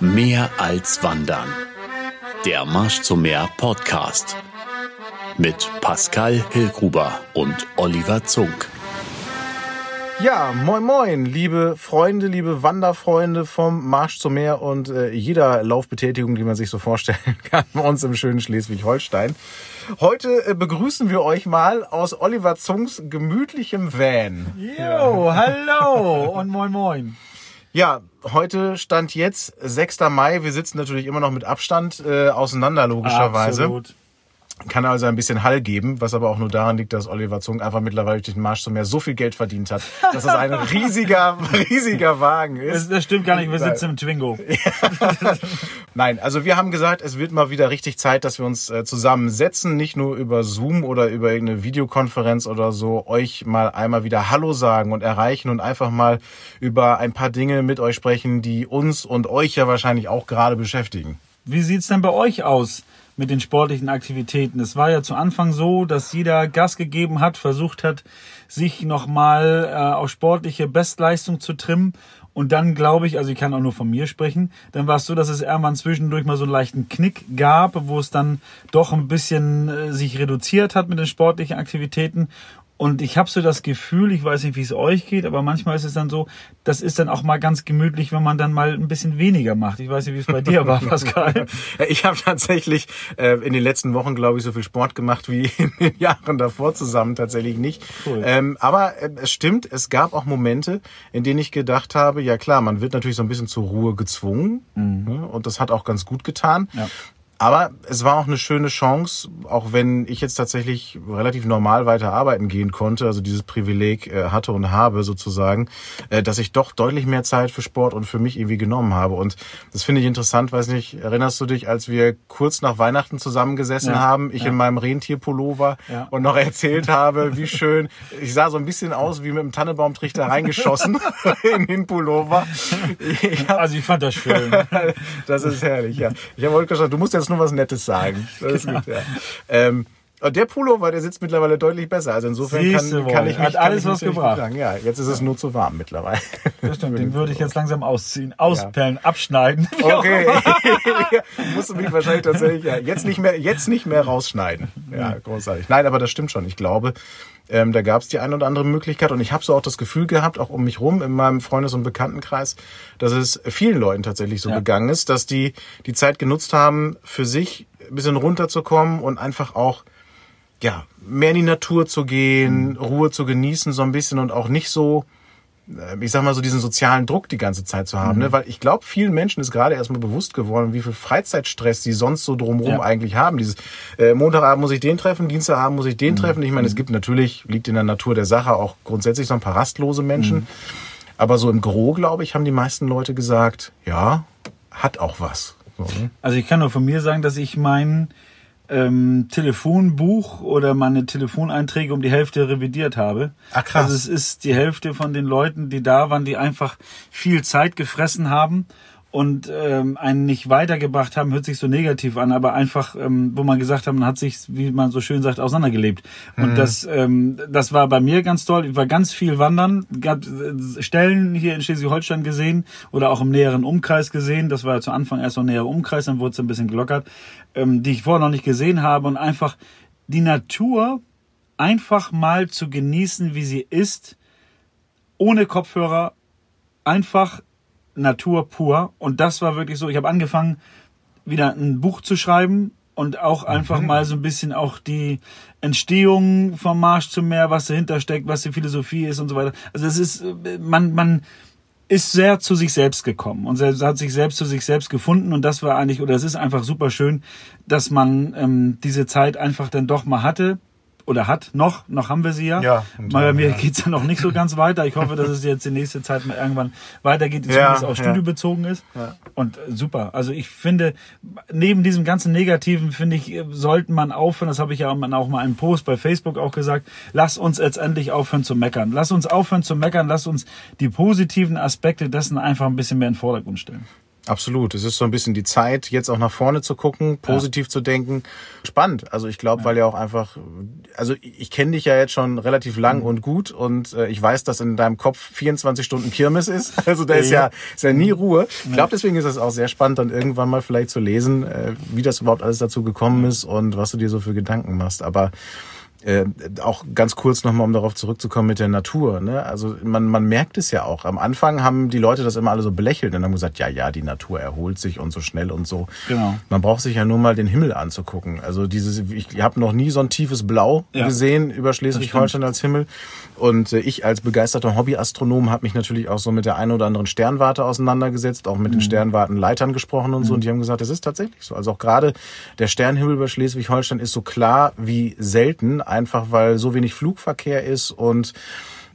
Mehr als Wandern. Der Marsch zum Meer Podcast. Mit Pascal Hillgruber und Oliver Zunk. Ja, moin moin, liebe Freunde, liebe Wanderfreunde vom Marsch zum Meer und äh, jeder Laufbetätigung, die man sich so vorstellen kann bei uns im schönen Schleswig-Holstein. Heute äh, begrüßen wir euch mal aus Oliver Zungs gemütlichem Van. Jo, hallo und moin moin. Ja, heute stand jetzt 6. Mai. Wir sitzen natürlich immer noch mit Abstand äh, auseinander, logischerweise. Absolut. Kann also ein bisschen Hall geben, was aber auch nur daran liegt, dass Oliver Zung einfach mittlerweile durch den Marsch zum Meer so viel Geld verdient hat, dass das ein riesiger, riesiger Wagen ist. Das, das stimmt gar nicht, wir sitzen im Twingo. Nein, also wir haben gesagt, es wird mal wieder richtig Zeit, dass wir uns äh, zusammensetzen, nicht nur über Zoom oder über irgendeine Videokonferenz oder so, euch mal einmal wieder Hallo sagen und erreichen und einfach mal über ein paar Dinge mit euch sprechen, die uns und euch ja wahrscheinlich auch gerade beschäftigen. Wie sieht's denn bei euch aus mit den sportlichen Aktivitäten? Es war ja zu Anfang so, dass jeder Gas gegeben hat, versucht hat, sich nochmal äh, auf sportliche Bestleistung zu trimmen. Und dann glaube ich, also ich kann auch nur von mir sprechen, dann war es so, dass es irgendwann zwischendurch mal so einen leichten Knick gab, wo es dann doch ein bisschen äh, sich reduziert hat mit den sportlichen Aktivitäten. Und ich habe so das Gefühl, ich weiß nicht, wie es euch geht, aber manchmal ist es dann so, das ist dann auch mal ganz gemütlich, wenn man dann mal ein bisschen weniger macht. Ich weiß nicht, wie es bei dir war, Pascal. Ich habe tatsächlich äh, in den letzten Wochen, glaube ich, so viel Sport gemacht wie in den Jahren davor zusammen tatsächlich nicht. Cool. Ähm, aber äh, es stimmt, es gab auch Momente, in denen ich gedacht habe, ja klar, man wird natürlich so ein bisschen zur Ruhe gezwungen. Ne? Und das hat auch ganz gut getan. Ja. Aber es war auch eine schöne Chance, auch wenn ich jetzt tatsächlich relativ normal weiter arbeiten gehen konnte, also dieses Privileg äh, hatte und habe sozusagen, äh, dass ich doch deutlich mehr Zeit für Sport und für mich irgendwie genommen habe. Und das finde ich interessant, weiß nicht, erinnerst du dich, als wir kurz nach Weihnachten zusammengesessen Ja, haben, ich ja. in meinem Rentierpullover Ja. und noch erzählt habe, wie schön, ich sah so ein bisschen aus wie mit einem Tannenbaumtrichter reingeschossen in den Pullover. Ich hab Also ich fand das schön. das ist herrlich, ja. Ich habe heute gesagt, du musst jetzt nur was Nettes sagen. Das ist Genau. gut, ja. Ähm, der Pullover, der sitzt mittlerweile deutlich besser. Also insofern kann, kann ich mich Hat alles was gebracht. Sagen. Ja, jetzt ist es nur zu warm mittlerweile. Das stimmt, den würde ich jetzt langsam ausziehen, auspellen, abschneiden. Okay. Musst du mich wahrscheinlich tatsächlich ja, jetzt nicht mehr jetzt nicht mehr rausschneiden. Ja, großartig. Nein, aber das stimmt schon. Ich glaube, ähm, da gab es die eine oder andere Möglichkeit und ich habe so auch das Gefühl gehabt, auch um mich rum in meinem Freundes- und Bekanntenkreis, dass es vielen Leuten tatsächlich so Ja. gegangen ist, dass die die Zeit genutzt haben, für sich ein bisschen runterzukommen und einfach auch ja mehr in die Natur zu gehen, Ruhe zu genießen so ein bisschen und auch nicht so äh, ich sag mal so diesen sozialen Druck die ganze Zeit zu haben, ne? weil ich glaube, vielen Menschen ist gerade erstmal bewusst geworden, wie viel Freizeitstress die sonst so drumherum Ja. eigentlich haben. Dieses äh, Montagabend muss ich den treffen, Dienstagabend muss ich den treffen. Ich meine, es gibt natürlich, liegt in der Natur der Sache auch grundsätzlich so ein paar rastlose Menschen. Aber so im Gro, glaube ich, haben die meisten Leute gesagt, ja, hat auch was. So, ne? Also ich kann nur von mir sagen, dass ich mein ähm, Telefonbuch oder meine Telefoneinträge um die Hälfte revidiert habe. Ah, krass. Also es ist die Hälfte von den Leuten, die da waren, die einfach viel Zeit gefressen haben und ähm, einen nicht weitergebracht haben, hört sich so negativ an, aber einfach, ähm, wo man gesagt hat, man hat sich, wie man so schön sagt, auseinandergelebt. Und das, ähm, das war bei mir ganz toll. Ich war ganz viel wandern, gab äh, Stellen hier in Schleswig-Holstein gesehen oder auch im näheren Umkreis gesehen. Das war ja zu Anfang erst so ein näherer Umkreis, dann wurde es ein bisschen gelockert, ähm, die ich vorher noch nicht gesehen habe und einfach die Natur einfach mal zu genießen, wie sie ist, ohne Kopfhörer, einfach Natur pur. Und das war wirklich so. Ich habe angefangen, wieder ein Buch zu schreiben und auch einfach mal so ein bisschen auch die Entstehung vom Marsch zum Meer, was dahinter steckt, was die Philosophie ist und so weiter. Also es ist, äh, man, man ist sehr zu sich selbst gekommen und hat sich selbst zu sich selbst gefunden und das war eigentlich, oder es ist einfach super schön, dass man ähm, diese Zeit einfach dann doch mal hatte oder hat noch, noch haben wir sie ja. Ja, Mal bei ja, mir ja. geht's ja noch nicht so ganz weiter. Ich hoffe, dass es jetzt die nächste Zeit mal irgendwann weitergeht, Ja, zumindest auch ja. studiobezogen ist. Und äh, super. Also ich finde, neben diesem ganzen Negativen, finde ich, äh, sollten man aufhören, das habe ich ja auch mal einen Post bei Facebook auch gesagt, lass uns jetzt endlich aufhören zu meckern. Lass uns aufhören zu meckern, lass uns die positiven Aspekte dessen einfach ein bisschen mehr in den Vordergrund stellen. Absolut. Es ist so ein bisschen die Zeit, jetzt auch nach vorne zu gucken, positiv ja. zu denken. Spannend. Also ich glaube, ja. weil ja auch einfach, also ich kenne dich ja jetzt schon relativ lang mhm. und gut und äh, ich weiß, dass in deinem Kopf 24 Stunden Kirmes ist. Also da ist ja, ist ja nie Ruhe. Ich glaube, deswegen ist es auch sehr spannend, dann irgendwann mal vielleicht zu lesen, äh, wie das überhaupt alles dazu gekommen ist und was du dir so für Gedanken machst. Aber äh, auch ganz kurz nochmal, um darauf zurückzukommen mit der Natur. Ne? Also man, man merkt es ja auch. Am Anfang haben die Leute das immer alle so belächelt und haben gesagt, ja, ja, die Natur erholt sich und so schnell und so. Genau. Man braucht sich ja nur mal den Himmel anzugucken. Also dieses, ich habe noch nie so ein tiefes Blau ja. gesehen über Schleswig-Holstein als Himmel. Und äh, ich als begeisterter Hobbyastronom habe mich natürlich auch so mit der einen oder anderen Sternwarte auseinandergesetzt, auch mit mhm. den Sternwartenleitern gesprochen und so. Mhm. Und die haben gesagt, es ist tatsächlich so. Also auch gerade der Sternhimmel über Schleswig-Holstein ist so klar wie selten einfach weil so wenig Flugverkehr ist und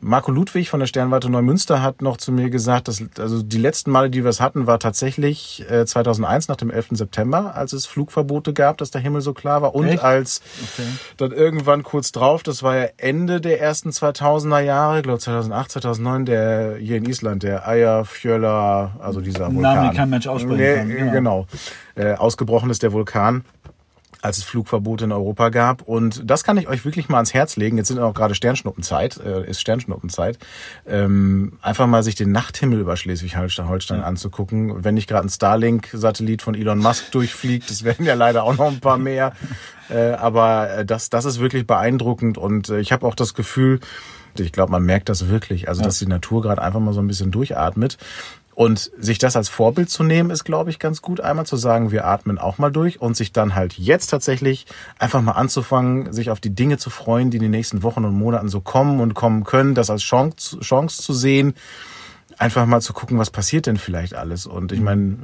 Marco Ludwig von der Sternwarte Neumünster hat noch zu mir gesagt, dass also die letzten Male, die wir es hatten, war tatsächlich äh, 2001 nach dem 11. September, als es Flugverbote gab, dass der Himmel so klar war und Echt? als okay. dann irgendwann kurz drauf, das war ja Ende der ersten 2000er Jahre, ich glaube 2008, 2009, der hier in Island, der Eyjafjölla, also dieser Vulkan. Namen, kein Mensch aussprechen nee, kann. Genau, genau. Äh, ausgebrochen ist der Vulkan als es Flugverbote in Europa gab. Und das kann ich euch wirklich mal ans Herz legen. Jetzt sind auch gerade Sternschnuppenzeit, äh, ist Sternschnuppenzeit. Ähm, einfach mal sich den Nachthimmel über Schleswig-Holstein ja. anzugucken. Wenn nicht gerade ein Starlink-Satellit von Elon Musk durchfliegt, das werden ja leider auch noch ein paar mehr. Äh, aber äh, das, das ist wirklich beeindruckend. Und äh, ich habe auch das Gefühl, ich glaube, man merkt das wirklich, also dass die Natur gerade einfach mal so ein bisschen durchatmet. Und sich das als Vorbild zu nehmen, ist, glaube ich, ganz gut. Einmal zu sagen, wir atmen auch mal durch und sich dann halt jetzt tatsächlich einfach mal anzufangen, sich auf die Dinge zu freuen, die in den nächsten Wochen und Monaten so kommen und kommen können, das als Chance, Chance zu sehen, einfach mal zu gucken, was passiert denn vielleicht alles. Und ich meine,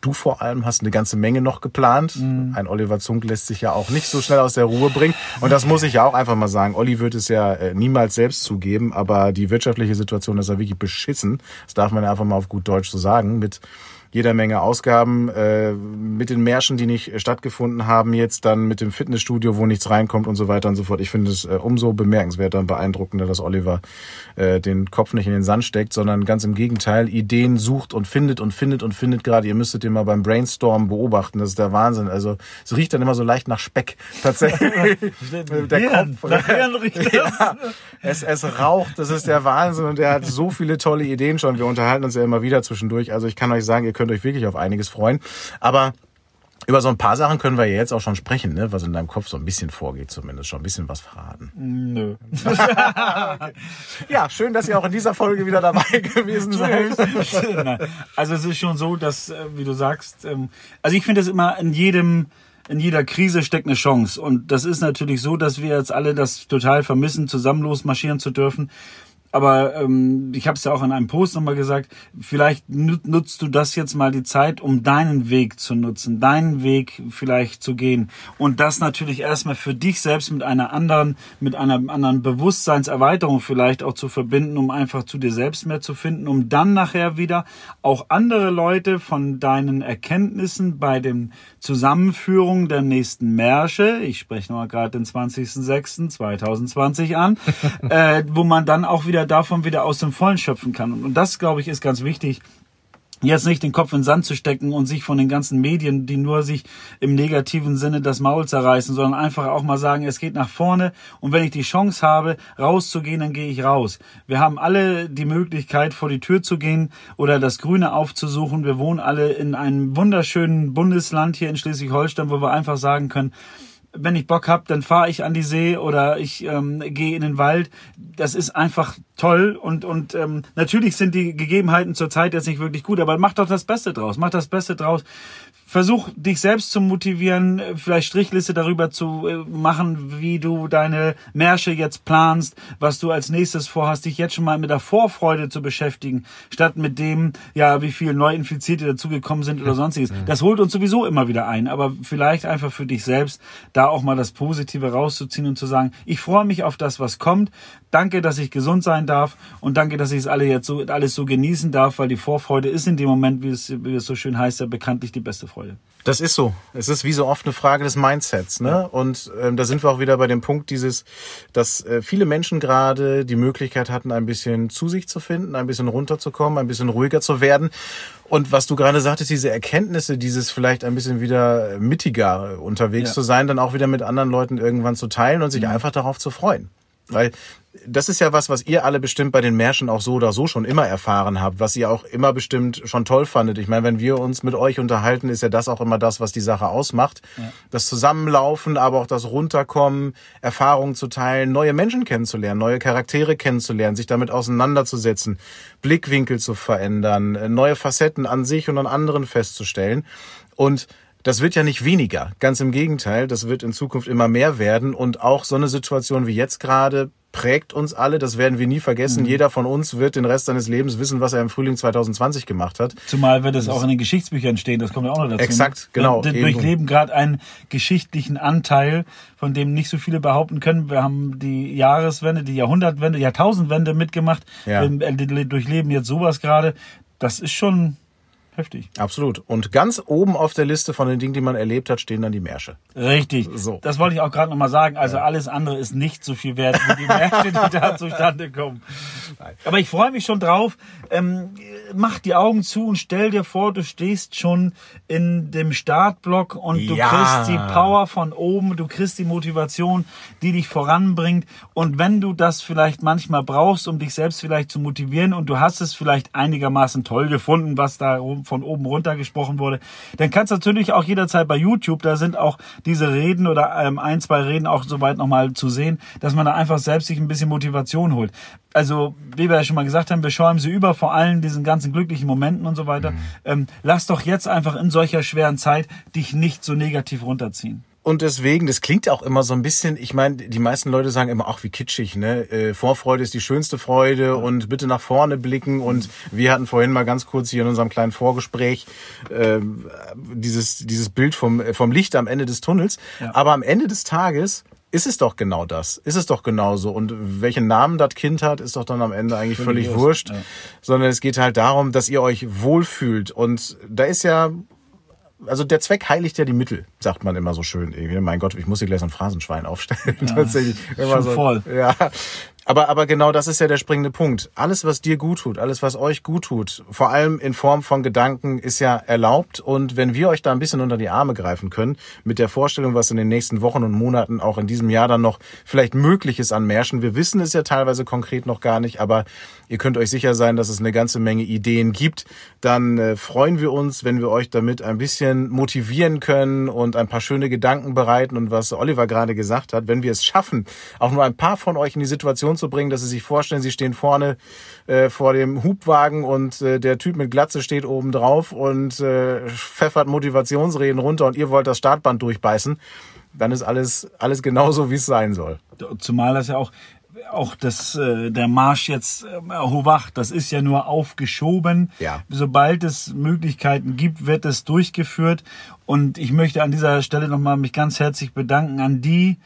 Du vor allem hast eine ganze Menge noch geplant. Mhm. Ein Oliver Zunk lässt sich ja auch nicht so schnell aus der Ruhe bringen. Und das muss ich ja auch einfach mal sagen. Olli wird es ja äh, niemals selbst zugeben, aber die wirtschaftliche Situation ist ja wirklich beschissen. Das darf man ja einfach mal auf gut Deutsch so sagen. Mit jeder Menge Ausgaben äh, mit den Märschen, die nicht stattgefunden haben, jetzt dann mit dem Fitnessstudio, wo nichts reinkommt und so weiter und so fort. Ich finde es äh, umso bemerkenswerter und beeindruckender, dass Oliver äh, den Kopf nicht in den Sand steckt, sondern ganz im Gegenteil Ideen sucht und findet und findet und findet gerade. Ihr müsstet den mal beim Brainstorm beobachten. Das ist der Wahnsinn. Also es riecht dann immer so leicht nach Speck tatsächlich. der Hirn, Kopf. Nach Hirn riecht. Ja, es, es raucht. Das ist der Wahnsinn und er hat so viele tolle Ideen schon. Wir unterhalten uns ja immer wieder zwischendurch. Also ich kann euch sagen, ihr könnt euch wirklich auf einiges freuen. Aber über so ein paar Sachen können wir ja jetzt auch schon sprechen, ne? was in deinem Kopf so ein bisschen vorgeht, zumindest schon ein bisschen was verraten. Nö. ja, schön, dass ihr auch in dieser Folge wieder dabei gewesen seid. also es ist schon so, dass, äh, wie du sagst, ähm, also ich finde es immer in jedem in jeder Krise steckt eine Chance. Und das ist natürlich so, dass wir jetzt alle das total vermissen, zusammen losmarschieren zu dürfen aber ähm, ich habe es ja auch in einem Post nochmal gesagt, vielleicht nutzt du das jetzt mal die Zeit, um deinen Weg zu nutzen, deinen Weg vielleicht zu gehen. Und das natürlich erstmal für dich selbst mit einer anderen, mit einer anderen Bewusstseinserweiterung vielleicht auch zu verbinden, um einfach zu dir selbst mehr zu finden, um dann nachher wieder auch andere Leute von deinen Erkenntnissen bei dem Zusammenführung der nächsten Märsche, ich spreche nochmal gerade den 20.06.2020 an, äh, wo man dann auch wieder davon wieder aus dem Vollen schöpfen kann. Und das, glaube ich, ist ganz wichtig, jetzt nicht den Kopf in den Sand zu stecken und sich von den ganzen Medien, die nur sich im negativen Sinne das Maul zerreißen, sondern einfach auch mal sagen, es geht nach vorne und wenn ich die Chance habe, rauszugehen, dann gehe ich raus. Wir haben alle die Möglichkeit, vor die Tür zu gehen oder das Grüne aufzusuchen. Wir wohnen alle in einem wunderschönen Bundesland hier in Schleswig-Holstein, wo wir einfach sagen können, wenn ich Bock hab, dann fahre ich an die See oder ich ähm, gehe in den Wald. Das ist einfach toll und und ähm, natürlich sind die Gegebenheiten zurzeit jetzt nicht wirklich gut, aber mach doch das Beste draus. Mach das Beste draus versuch dich selbst zu motivieren, vielleicht Strichliste darüber zu äh, machen, wie du deine Märsche jetzt planst, was du als nächstes vorhast, dich jetzt schon mal mit der Vorfreude zu beschäftigen, statt mit dem, ja, wie viele Neuinfizierte dazugekommen sind oder sonstiges. Das holt uns sowieso immer wieder ein, aber vielleicht einfach für dich selbst da auch mal das Positive rauszuziehen und zu sagen, ich freue mich auf das, was kommt. Danke, dass ich gesund sein darf und danke, dass ich es alle jetzt so, alles so genießen darf, weil die Vorfreude ist in dem Moment, wie es, wie es so schön heißt, ja bekanntlich die beste Freude. Das ist so. Es ist wie so oft eine Frage des Mindsets. Ne? Ja. Und ähm, da sind wir auch wieder bei dem Punkt dieses, dass äh, viele Menschen gerade die Möglichkeit hatten, ein bisschen zu sich zu finden, ein bisschen runterzukommen, ein bisschen ruhiger zu werden. Und was du gerade sagtest, diese Erkenntnisse, dieses vielleicht ein bisschen wieder mittiger unterwegs ja. zu sein, dann auch wieder mit anderen Leuten irgendwann zu teilen und sich mhm. einfach darauf zu freuen. Weil das ist ja was, was ihr alle bestimmt bei den Märschen auch so oder so schon immer erfahren habt, was ihr auch immer bestimmt schon toll fandet. Ich meine, wenn wir uns mit euch unterhalten, ist ja das auch immer das, was die Sache ausmacht. Ja. Das Zusammenlaufen, aber auch das Runterkommen, Erfahrungen zu teilen, neue Menschen kennenzulernen, neue Charaktere kennenzulernen, sich damit auseinanderzusetzen, Blickwinkel zu verändern, neue Facetten an sich und an anderen festzustellen. Und das wird ja nicht weniger. Ganz im Gegenteil, das wird in Zukunft immer mehr werden. Und auch so eine Situation wie jetzt gerade prägt uns alle. Das werden wir nie vergessen. Mhm. Jeder von uns wird den Rest seines Lebens wissen, was er im Frühling 2020 gemacht hat. Zumal wird es auch in den Geschichtsbüchern stehen. Das kommt ja auch noch dazu. Exakt, genau. Wir durchleben gerade einen geschichtlichen Anteil, von dem nicht so viele behaupten können. Wir haben die Jahreswende, die Jahrhundertwende, Jahrtausendwende mitgemacht. Ja. Wir durchleben jetzt sowas gerade. Das ist schon Heftig. Absolut. Und ganz oben auf der Liste von den Dingen, die man erlebt hat, stehen dann die Märsche. Richtig. So. Das wollte ich auch gerade nochmal sagen. Also ja. alles andere ist nicht so viel wert wie die Märsche, die da zustande kommen. Nein. Aber ich freue mich schon drauf. Ähm, mach die Augen zu und stell dir vor, du stehst schon in dem Startblock und du ja. kriegst die Power von oben, du kriegst die Motivation, die dich voranbringt. Und wenn du das vielleicht manchmal brauchst, um dich selbst vielleicht zu motivieren und du hast es vielleicht einigermaßen toll gefunden, was da von oben runter gesprochen wurde, dann kannst du natürlich auch jederzeit bei YouTube, da sind auch diese Reden oder ähm, ein, zwei Reden auch soweit nochmal zu sehen, dass man da einfach selbst sich ein bisschen Motivation holt. Also, wie wir ja schon mal gesagt haben, wir schäumen sie über vor allen diesen ganzen glücklichen Momenten und so weiter. Mhm. Ähm, lass doch jetzt einfach in solcher schweren Zeit dich nicht so negativ runterziehen. Und deswegen, das klingt auch immer so ein bisschen, ich meine, die meisten Leute sagen immer, ach, wie kitschig, ne? Äh, Vorfreude ist die schönste Freude und bitte nach vorne blicken. Und wir hatten vorhin mal ganz kurz hier in unserem kleinen Vorgespräch äh, dieses, dieses Bild vom, vom Licht am Ende des Tunnels. Ja. Aber am Ende des Tages ist es doch genau das. Ist es doch genauso. Und welchen Namen das Kind hat, ist doch dann am Ende eigentlich völlig, völlig wurscht. Ja. Sondern es geht halt darum, dass ihr euch wohlfühlt. Und da ist ja also der Zweck heiligt ja die Mittel, sagt man immer so schön. Mein Gott, ich muss hier gleich so ein Phrasenschwein aufstellen. Ja, Tatsächlich. Schon so, voll. Ja. Aber, aber genau das ist ja der springende Punkt. Alles, was dir gut tut, alles, was euch gut tut, vor allem in Form von Gedanken, ist ja erlaubt. Und wenn wir euch da ein bisschen unter die Arme greifen können, mit der Vorstellung, was in den nächsten Wochen und Monaten auch in diesem Jahr dann noch vielleicht möglich ist an Märschen, wir wissen es ja teilweise konkret noch gar nicht, aber ihr könnt euch sicher sein, dass es eine ganze Menge Ideen gibt, dann äh, freuen wir uns, wenn wir euch damit ein bisschen motivieren können und ein paar schöne Gedanken bereiten. Und was Oliver gerade gesagt hat, wenn wir es schaffen, auch nur ein paar von euch in die Situation zu bringen, dass sie sich vorstellen, sie stehen vorne äh, vor dem Hubwagen und äh, der Typ mit Glatze steht oben drauf und äh, pfeffert Motivationsreden runter und ihr wollt das Startband durchbeißen, dann ist alles, alles genauso, wie es sein soll. Zumal das ja auch auch das, äh, der Marsch jetzt äh, Hovach, das ist ja nur aufgeschoben. Ja. Sobald es Möglichkeiten gibt, wird es durchgeführt. Und ich möchte an dieser Stelle nochmal mich ganz herzlich bedanken an die,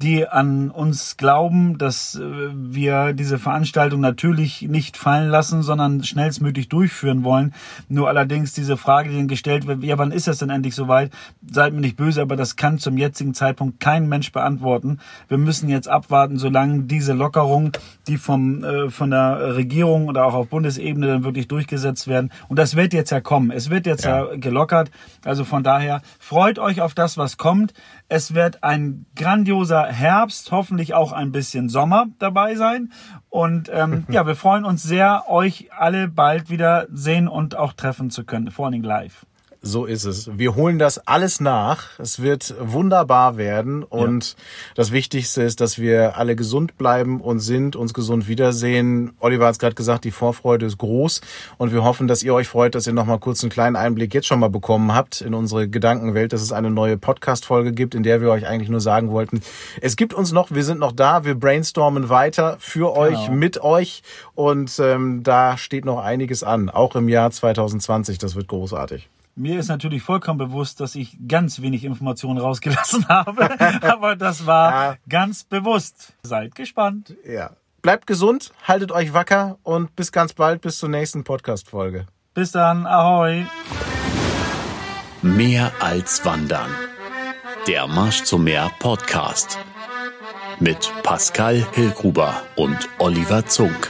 die an uns glauben, dass äh, wir diese Veranstaltung natürlich nicht fallen lassen, sondern schnellstmöglich durchführen wollen. Nur allerdings diese Frage, die dann gestellt wird, ja, wann ist das denn endlich soweit? Seid mir nicht böse, aber das kann zum jetzigen Zeitpunkt kein Mensch beantworten. Wir müssen jetzt abwarten, solange diese Lockerung, die vom, äh, von der Regierung oder auch auf Bundesebene dann wirklich durchgesetzt werden. Und das wird jetzt ja kommen. Es wird jetzt ja, ja gelockert. Also von daher freut euch auf das, was kommt. Es wird ein grandioser Herbst, hoffentlich auch ein bisschen Sommer dabei sein. Und ähm, ja, wir freuen uns sehr, euch alle bald wieder sehen und auch treffen zu können, vor allem live. So ist es. Wir holen das alles nach. Es wird wunderbar werden. Und ja. das Wichtigste ist, dass wir alle gesund bleiben und sind, uns gesund wiedersehen. Oliver hat es gerade gesagt, die Vorfreude ist groß. Und wir hoffen, dass ihr euch freut, dass ihr noch mal kurz einen kleinen Einblick jetzt schon mal bekommen habt in unsere Gedankenwelt, dass es eine neue Podcast-Folge gibt, in der wir euch eigentlich nur sagen wollten, es gibt uns noch, wir sind noch da, wir brainstormen weiter für genau. euch, mit euch. Und ähm, da steht noch einiges an, auch im Jahr 2020. Das wird großartig. Mir ist natürlich vollkommen bewusst, dass ich ganz wenig Informationen rausgelassen habe, aber das war ja. ganz bewusst. Seid gespannt. Ja. bleibt gesund, haltet euch wacker und bis ganz bald, bis zur nächsten Podcast-Folge. Bis dann, ahoi. Mehr als Wandern. Der Marsch zum Meer Podcast. Mit Pascal Hillgruber und Oliver Zunk.